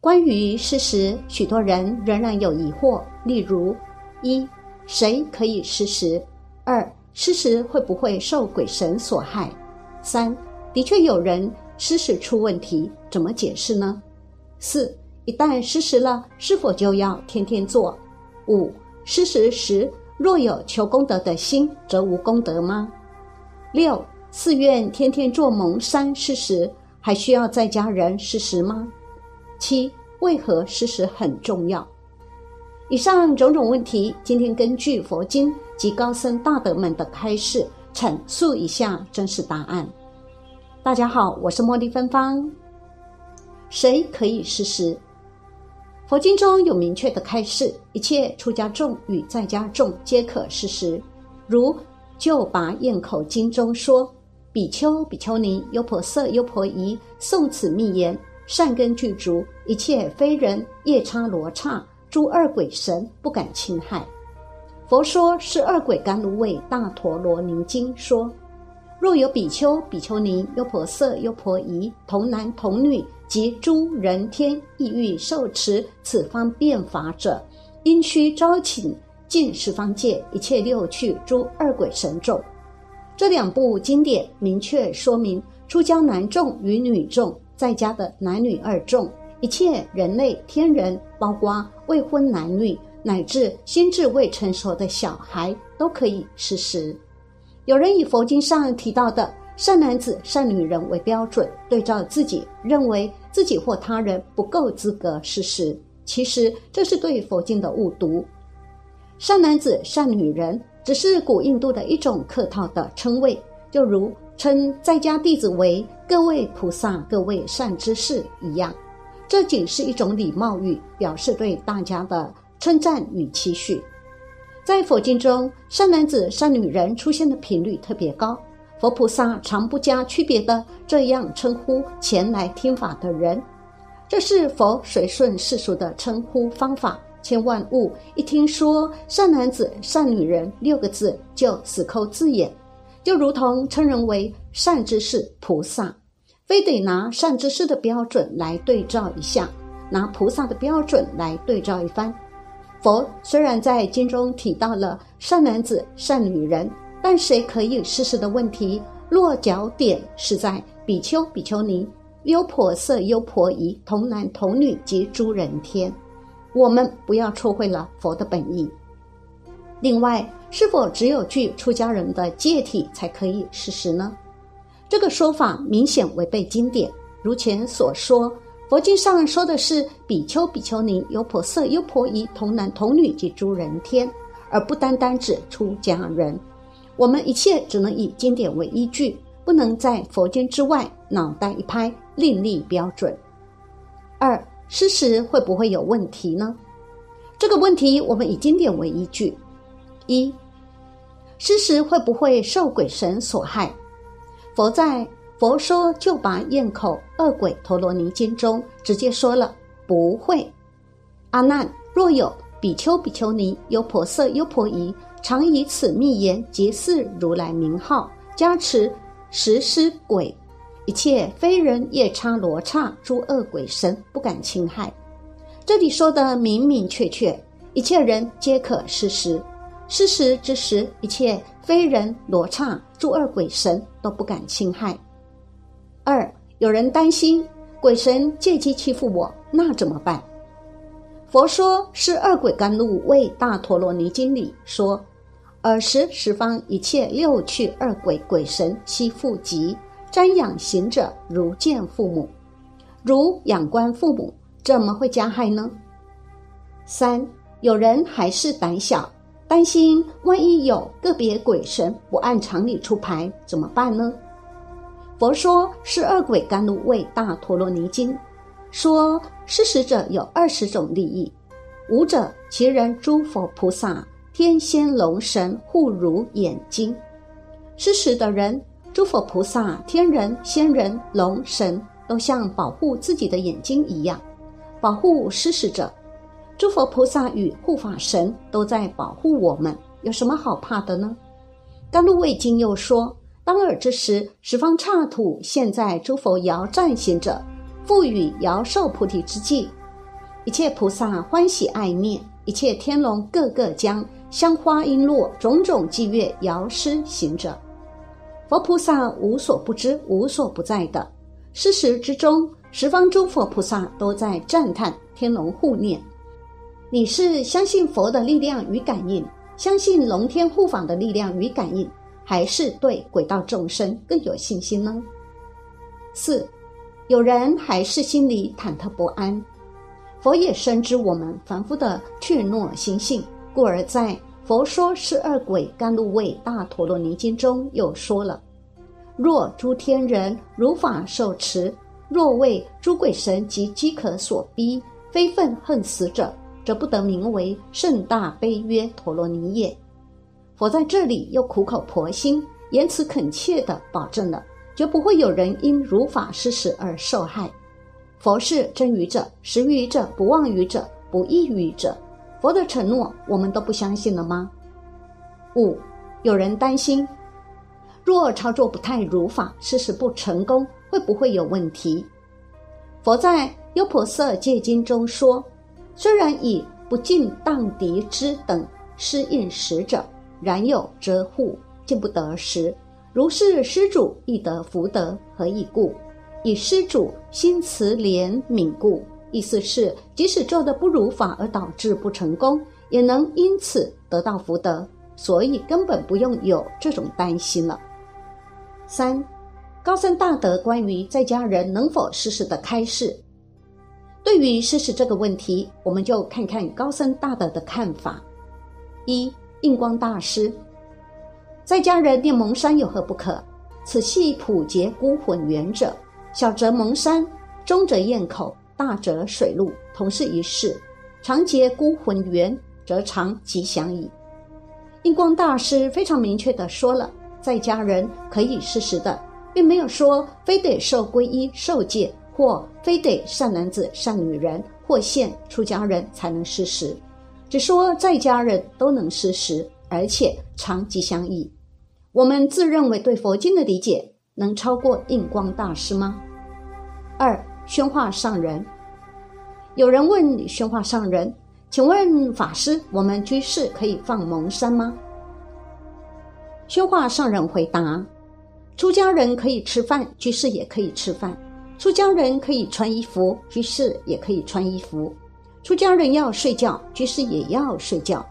关于事实，许多人仍然有疑惑。例如：一、谁可以施食？二、施食会不会受鬼神所害？三、的确有人施食出问题，怎么解释呢？四、一旦施食了，是否就要天天做？五、施食时若有求功德的心，则无功德吗？六、寺院天天做蒙山施食，还需要在家人施食吗？七、为何施食很重要？以上种种问题，今天根据佛经及高僧大德们的开示，阐述一下真实答案。大家好，我是茉莉芬芳。谁可以施食？佛经中有明确的开示，一切出家众与在家众皆可施食。如《就拔咽口经》中说：“比丘、比丘尼、优婆塞、优婆夷，诵此密言，善根具足，一切非人、夜叉、罗刹。”诸二鬼神不敢侵害。佛说是二鬼甘露味大陀罗尼经说：若有比丘、比丘尼、优婆塞、优婆夷、童男童女及诸人天意欲受持此方便法者，应须招请尽十方界一切六趣诸二鬼神众。这两部经典明确说明，出家男众与女众，在家的男女二众。一切人类、天人，包括未婚男女，乃至心智未成熟的小孩，都可以施食。有人以佛经上提到的善男子、善女人为标准，对照自己，认为自己或他人不够资格施食。其实这是对佛经的误读。善男子、善女人只是古印度的一种客套的称谓，就如称在家弟子为各位菩萨、各位善知识一样。这仅是一种礼貌语，表示对大家的称赞与期许。在佛经中，善男子、善女人出现的频率特别高，佛菩萨常不加区别的这样称呼前来听法的人。这是佛随顺世俗的称呼方法，千万勿一听说善男子、善女人六个字就死抠字眼，就如同称人为善知识、菩萨。非得拿善知识的标准来对照一下，拿菩萨的标准来对照一番。佛虽然在经中提到了善男子、善女人，但谁可以试试的问题，落脚点是在比丘、比丘尼、优婆塞、优婆夷、童男童女及诸人天。我们不要错会了佛的本意。另外，是否只有具出家人的戒体才可以施食呢？这个说法明显违背经典。如前所说，佛经上说的是比丘、比丘尼、优婆塞、优婆夷、童男童女及诸人天，而不单单指出家人。我们一切只能以经典为依据，不能在佛经之外脑袋一拍另立标准。二，事实会不会有问题呢？这个问题我们以经典为依据。一，事实会不会受鬼神所害？佛在《佛说就拔咽口恶鬼陀罗尼经》中直接说了不会。阿难，若有比丘、比丘尼、优婆塞、优婆夷，常以此密言结祀如来名号，加持实施鬼，一切非人、夜叉、罗刹诸恶鬼神不敢侵害。这里说的明明确确，一切人皆可施食。施食之时，一切非人、罗刹。诸二鬼神都不敢侵害。二有人担心鬼神借机欺负我，那怎么办？佛说是二鬼甘露为大陀罗尼经里说，尔时十方一切六趣二鬼鬼神悉复及瞻仰行者如见父母，如仰观父母，怎么会加害呢？三有人还是胆小。担心万一有个别鬼神不按常理出牌怎么办呢？佛说是二鬼甘露味大陀罗尼经说施食者有二十种利益，五者其人诸佛菩萨天仙龙神护如眼睛，施食的人诸佛菩萨天人仙人龙神都像保护自己的眼睛一样保护施食者。诸佛菩萨与护法神都在保护我们，有什么好怕的呢？甘露味经又说：当尔之时，十方刹土现在诸佛遥赞行者，复与遥受菩提之际，一切菩萨欢喜爱念，一切天龙个个将香花璎珞种种伎乐摇施行者。佛菩萨无所不知、无所不在的。事实之中，十方诸佛菩萨都在赞叹天龙护念。你是相信佛的力量与感应，相信龙天护法的力量与感应，还是对鬼道众生更有信心呢？四，有人还是心里忐忑不安。佛也深知我们凡夫的怯懦心性，故而在。佛说十二鬼甘露味大陀罗尼经中又说了：若诸天人如法受持，若为诸鬼神及饥渴所逼，非愤恨死者，则不得名为盛大悲约陀罗尼也。佛在这里又苦口婆心、言辞恳切地保证了，绝不会有人因如法失时而受害。佛是真语者、实语者、不妄语者、不异语者。佛的承诺，我们都不相信了吗？五，有人担心，若操作不太如法，事实不成功，会不会有问题？佛在《优婆塞戒经》中说：“虽然以不尽荡涤之等施应使者，然有遮护，见不得时。如是施主亦得福德，何以故？以施主心慈怜悯故。”意思是，即使做的不如法而导致不成功，也能因此得到福德，所以根本不用有这种担心了。三，高僧大德关于在家人能否施食的开示。对于施食这个问题，我们就看看高僧大德的看法。一，印光大师，在家人念蒙山有何不可？此系普劫孤魂缘者，小则蒙山，中则咽口。大则水陆同是一事，常结孤魂缘，则常吉祥矣。印光大师非常明确的说了，在家人可以施食的，并没有说非得受皈依受戒，或非得善男子善女人或现出家人才能施食，只说在家人都能施食，而且常吉祥矣。我们自认为对佛经的理解能超过印光大师吗？二。宣化上人，有人问宣化上人：“请问法师，我们居士可以放蒙山吗？”宣化上人回答：“出家人可以吃饭，居士也可以吃饭；出家人可以穿衣服，居士也可以穿衣服；出家人要睡觉，居士也要睡觉。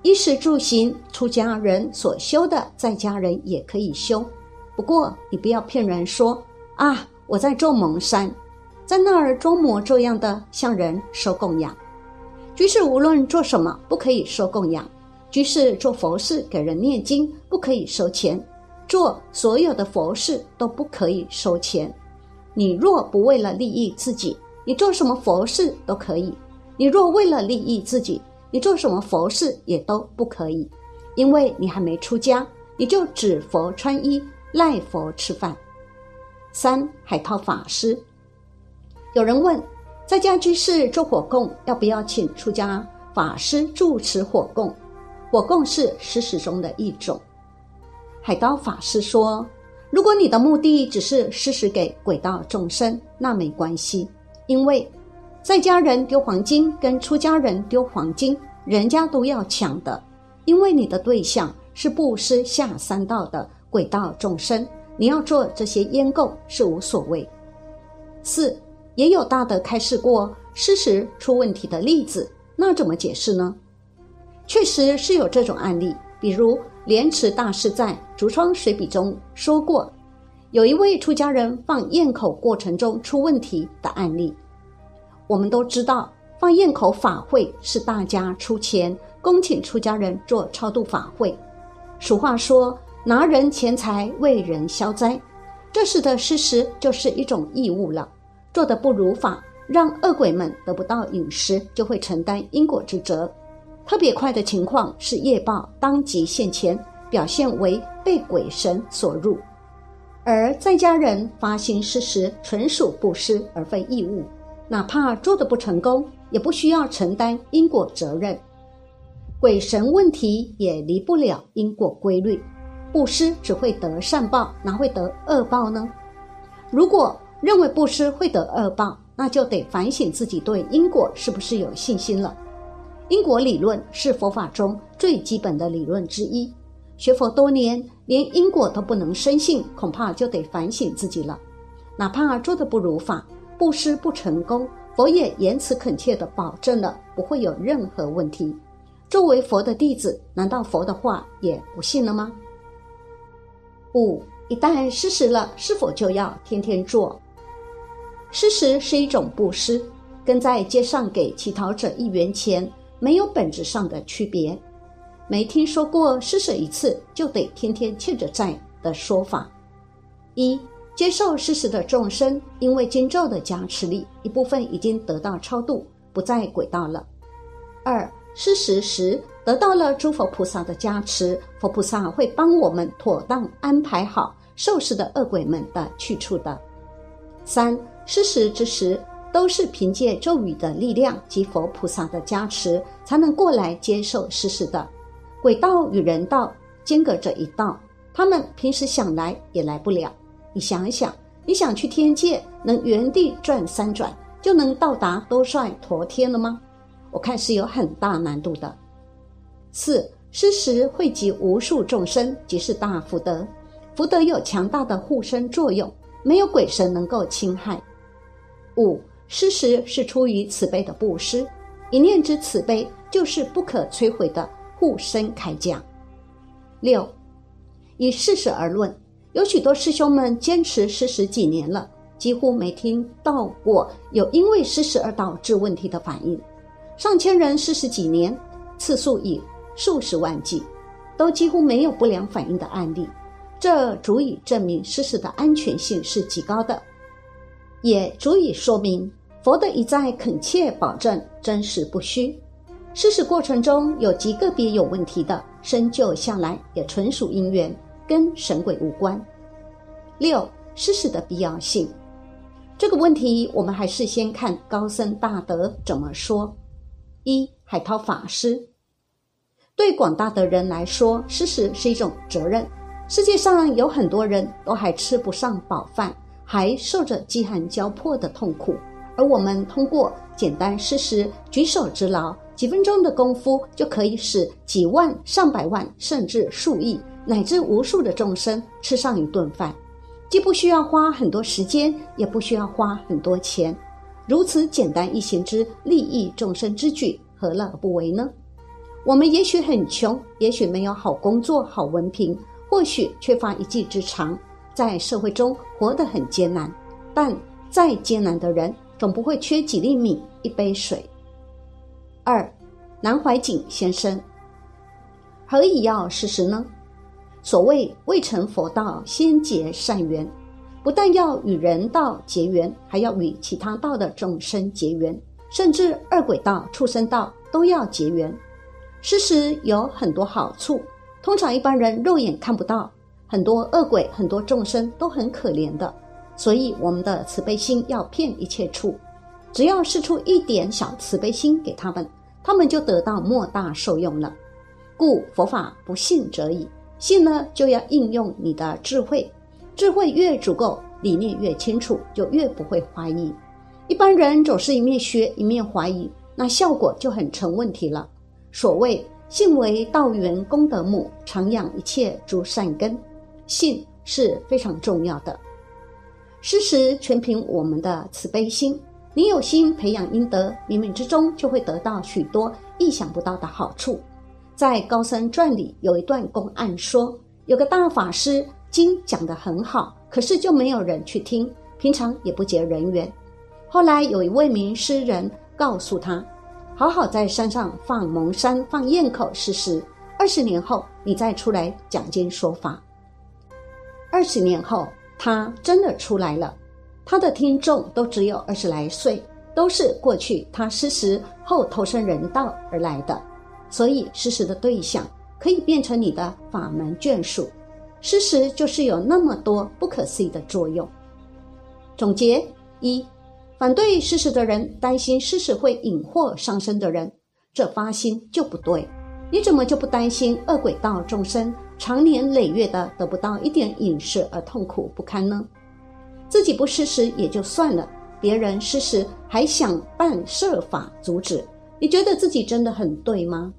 衣食住行，出家人所修的，在家人也可以修。不过，你不要骗人说啊，我在做蒙山。”在那儿装模作样的向人收供养，居士无论做什么不可以收供养。居士做佛事给人念经不可以收钱，做所有的佛事都不可以收钱。你若不为了利益自己，你做什么佛事都可以；你若为了利益自己，你做什么佛事也都不可以，因为你还没出家，你就指佛穿衣，赖佛吃饭。三海涛法师。有人问，在家居士做火供，要不要请出家法师主持火供？火供是施食中的一种。海涛法师说，如果你的目的只是施食给鬼道众生，那没关系，因为在家人丢黄金跟出家人丢黄金，人家都要抢的，因为你的对象是布施下三道的鬼道众生，你要做这些烟供是无所谓。四。也有大德开示过施食出问题的例子，那怎么解释呢？确实是有这种案例，比如莲池大师在《竹窗随笔》中说过，有一位出家人放焰口过程中出问题的案例。我们都知道，放焰口法会是大家出钱恭请出家人做超度法会。俗话说：“拿人钱财为人消灾”，这时的事实就是一种义务了。做的不如法，让恶鬼们得不到饮食，就会承担因果之责。特别快的情况是业报当即现前，表现为被鬼神所入。而在家人发心施食，纯属布施而非义务，哪怕做的不成功，也不需要承担因果责任。鬼神问题也离不了因果规律，布施只会得善报，哪会得恶报呢？如果认为布施会得恶报，那就得反省自己对因果是不是有信心了。因果理论是佛法中最基本的理论之一。学佛多年，连因果都不能深信，恐怕就得反省自己了。哪怕做的不如法，布施不成功，佛也言辞恳切地保证了不会有任何问题。作为佛的弟子，难道佛的话也不信了吗？五，一旦施食了，是否就要天天做？施食是一种布施，跟在街上给乞讨者一元钱。没有本质上的区别，没听说过施舍一次就得天天欠着债的说法。一接受施食的众生，因为经咒的加持力，一部分已经得到超度，不在轨道了。二施食时得到了诸佛菩萨的加持，佛菩萨会帮我们妥当安排好受施的恶鬼们的去处的。三施食之时。都是凭借咒语的力量及佛菩萨的加持，才能过来接受施食的。鬼道与人道间隔着一道，他们平时想来也来不了。你想一想，你想去天界，能原地转三转就能到达兜率陀天了吗？我看是有很大难度的。四施食汇集无数众生，即是大福德，福德有强大的护身作用，没有鬼神能够侵害。五。施食是出于慈悲的布施，一念之慈悲就是不可摧毁的护身铠甲。六，以事实而论，有许多师兄们坚持施食几年了，几乎没听到过有因为施食而导致问题的反应。上千人施食几年，次数以数十万计，都几乎没有不良反应的案例，这足以证明施食的安全性是极高的，也足以说明。佛的一再恳切保证真实不虚，施食过程中有极个别有问题的，深究下来也纯属因缘，跟神鬼无关。六施食的必要性，这个问题我们还是先看高僧大德怎么说。一海涛法师，对广大的人来说，施食是一种责任。世界上有很多人都还吃不上饱饭，还受着饥寒交迫的痛苦。而我们通过简单施食、举手之劳，几分钟的功夫，就可以使几万、上百万，甚至数亿乃至无数的众生吃上一顿饭，既不需要花很多时间，也不需要花很多钱。如此简单易行之利益众生之举，何乐而不为呢？我们也许很穷，也许没有好工作、好文凭，或许缺乏一技之长，在社会中活得很艰难。但再艰难的人，总不会缺几粒米、一杯水。二，南怀瑾先生，何以要施食呢？所谓未成佛道，先结善缘，不但要与人道结缘，还要与其他道的众生结缘，甚至二鬼道、畜生道都要结缘。施食有很多好处，通常一般人肉眼看不到，很多恶鬼、很多众生都很可怜的。所以，我们的慈悲心要遍一切处，只要施出一点小慈悲心给他们，他们就得到莫大受用了。故佛法不信则已，信呢就要应用你的智慧，智慧越足够，理念越清楚，就越不会怀疑。一般人总是一面学一面怀疑，那效果就很成问题了。所谓信为道源功德母，常养一切诸善根，信是非常重要的。施食全凭我们的慈悲心，你有心培养阴德，冥冥之中就会得到许多意想不到的好处。在《高僧传》里有一段公案说，有个大法师经讲得很好，可是就没有人去听，平常也不结人缘。后来有一位名诗人告诉他，好好在山上放蒙山放堰口试试，二十年后你再出来讲经说法。二十年后。他真的出来了，他的听众都只有二十来岁，都是过去他施食后投身人道而来的，所以施食的对象可以变成你的法门眷属。施食就是有那么多不可思议的作用。总结一：反对施食的人担心施食会引祸上身的人，这发心就不对。你怎么就不担心恶鬼道众生长年累月的得不到一点饮食而痛苦不堪呢？自己不施食也就算了，别人施食还想办设法阻止，你觉得自己真的很对吗？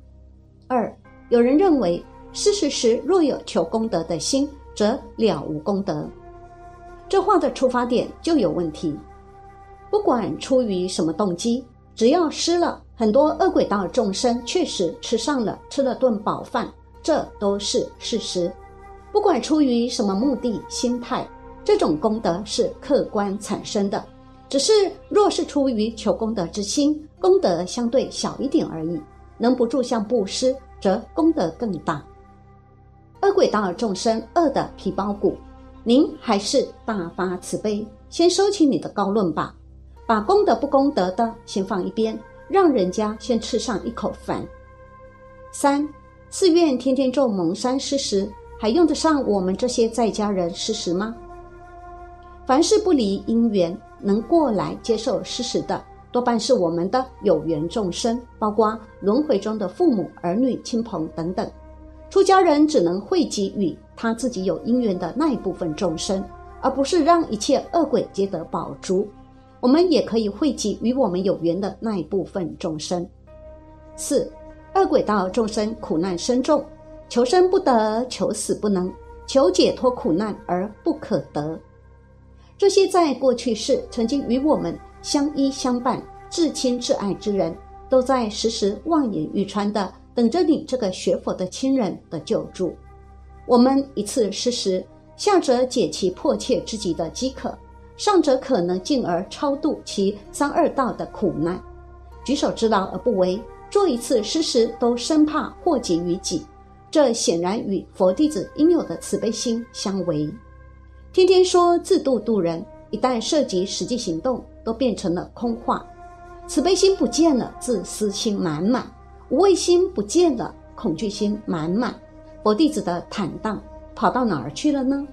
二，有人认为施食时若有求功德的心，则了无功德。这话的出发点就有问题。不管出于什么动机，只要施了，很多恶鬼道众生确实吃上了，吃了顿饱饭，这都是事实。不管出于什么目的、心态，这种功德是客观产生的。只是若是出于求功德之心，功德相对小一点而已。能不住相布施，则功德更大。恶鬼道众生饿的皮包骨。您还是大发慈悲，先收起你的高论吧，把功德不功德的先放一边，让人家先吃上一口饭。三，寺院天天做蒙山施食，还用得上我们这些在家人施食吗？凡事不离因缘，能过来接受施食的，多半是我们的有缘众生，包括轮回中的父母、儿女、亲朋等等。出家人只能汇集与他自己有因缘的那一部分众生，而不是让一切恶鬼皆得宝珠。我们也可以汇集与我们有缘的那一部分众生。四，恶鬼道众生苦难深重，求生不得，求死不能，求解脱苦难而不可得。这些在过去世曾经与我们相依相伴、至亲至爱之人，都在时时望眼欲穿的。等着你这个学佛的亲人的救助，我们一次施食，下者解其迫切之极的饥渴，上者可能进而超度其三二道的苦难。举手之劳而不为，做一次施食都生怕祸及于己，这显然与佛弟子应有的慈悲心相违。天天说自度度人，一旦涉及实际行动，都变成了空话。慈悲心不见了，自私心满满。无畏心不见了，恐惧心满满，佛弟子的坦荡跑到哪儿去了呢？